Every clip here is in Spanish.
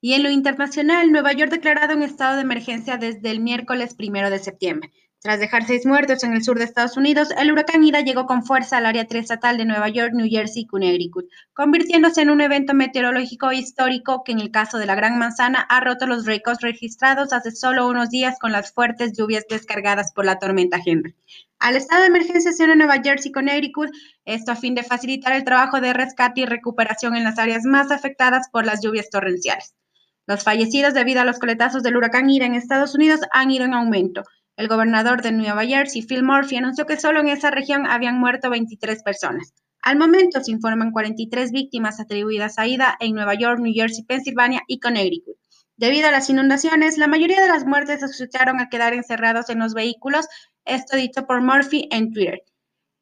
Y en lo internacional, Nueva York declarado un estado de emergencia desde el miércoles primero de septiembre. Tras dejar seis muertos en el sur de Estados Unidos, el huracán Ida llegó con fuerza al área triestatal de Nueva York, New Jersey y Connecticut, convirtiéndose en un evento meteorológico histórico que en el caso de la Gran Manzana ha roto los récords registrados hace solo unos días con las fuertes lluvias descargadas por la tormenta Henry. Al estado de emergencia se une Nueva Jersey y Connecticut, esto a fin de facilitar el trabajo de rescate y recuperación en las áreas más afectadas por las lluvias torrenciales. Los fallecidos debido a los coletazos del huracán Ida en Estados Unidos han ido en aumento. El gobernador de Nueva Jersey, Phil Murphy, anunció que solo en esa región habían muerto 23 personas. Al momento se informan 43 víctimas atribuidas a Ida en Nueva York, New Jersey, Pensilvania y Connecticut. Debido a las inundaciones, la mayoría de las muertes se asociaron a quedar encerrados en los vehículos, esto dicho por Murphy en Twitter.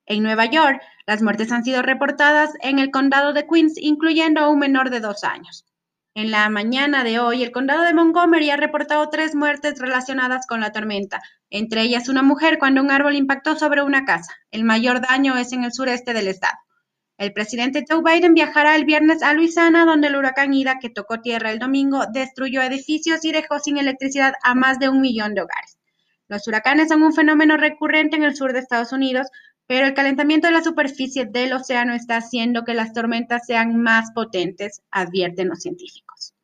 En Nueva York, las muertes han sido reportadas en el condado de Queens, incluyendo a un menor de dos años. En la mañana de hoy, el condado de Montgomery ha reportado tres muertes relacionadas con la tormenta, entre ellas una mujer cuando un árbol impactó sobre una casa. El mayor daño es en el sureste del estado. El presidente Joe Biden viajará el viernes a Luisiana, donde el huracán Ida, que tocó tierra el domingo, destruyó edificios y dejó sin electricidad a más de un millón de hogares. Los huracanes son un fenómeno recurrente en el sur de Estados Unidos, pero el calentamiento de la superficie del océano está haciendo que las tormentas sean más potentes, advierten los científicos.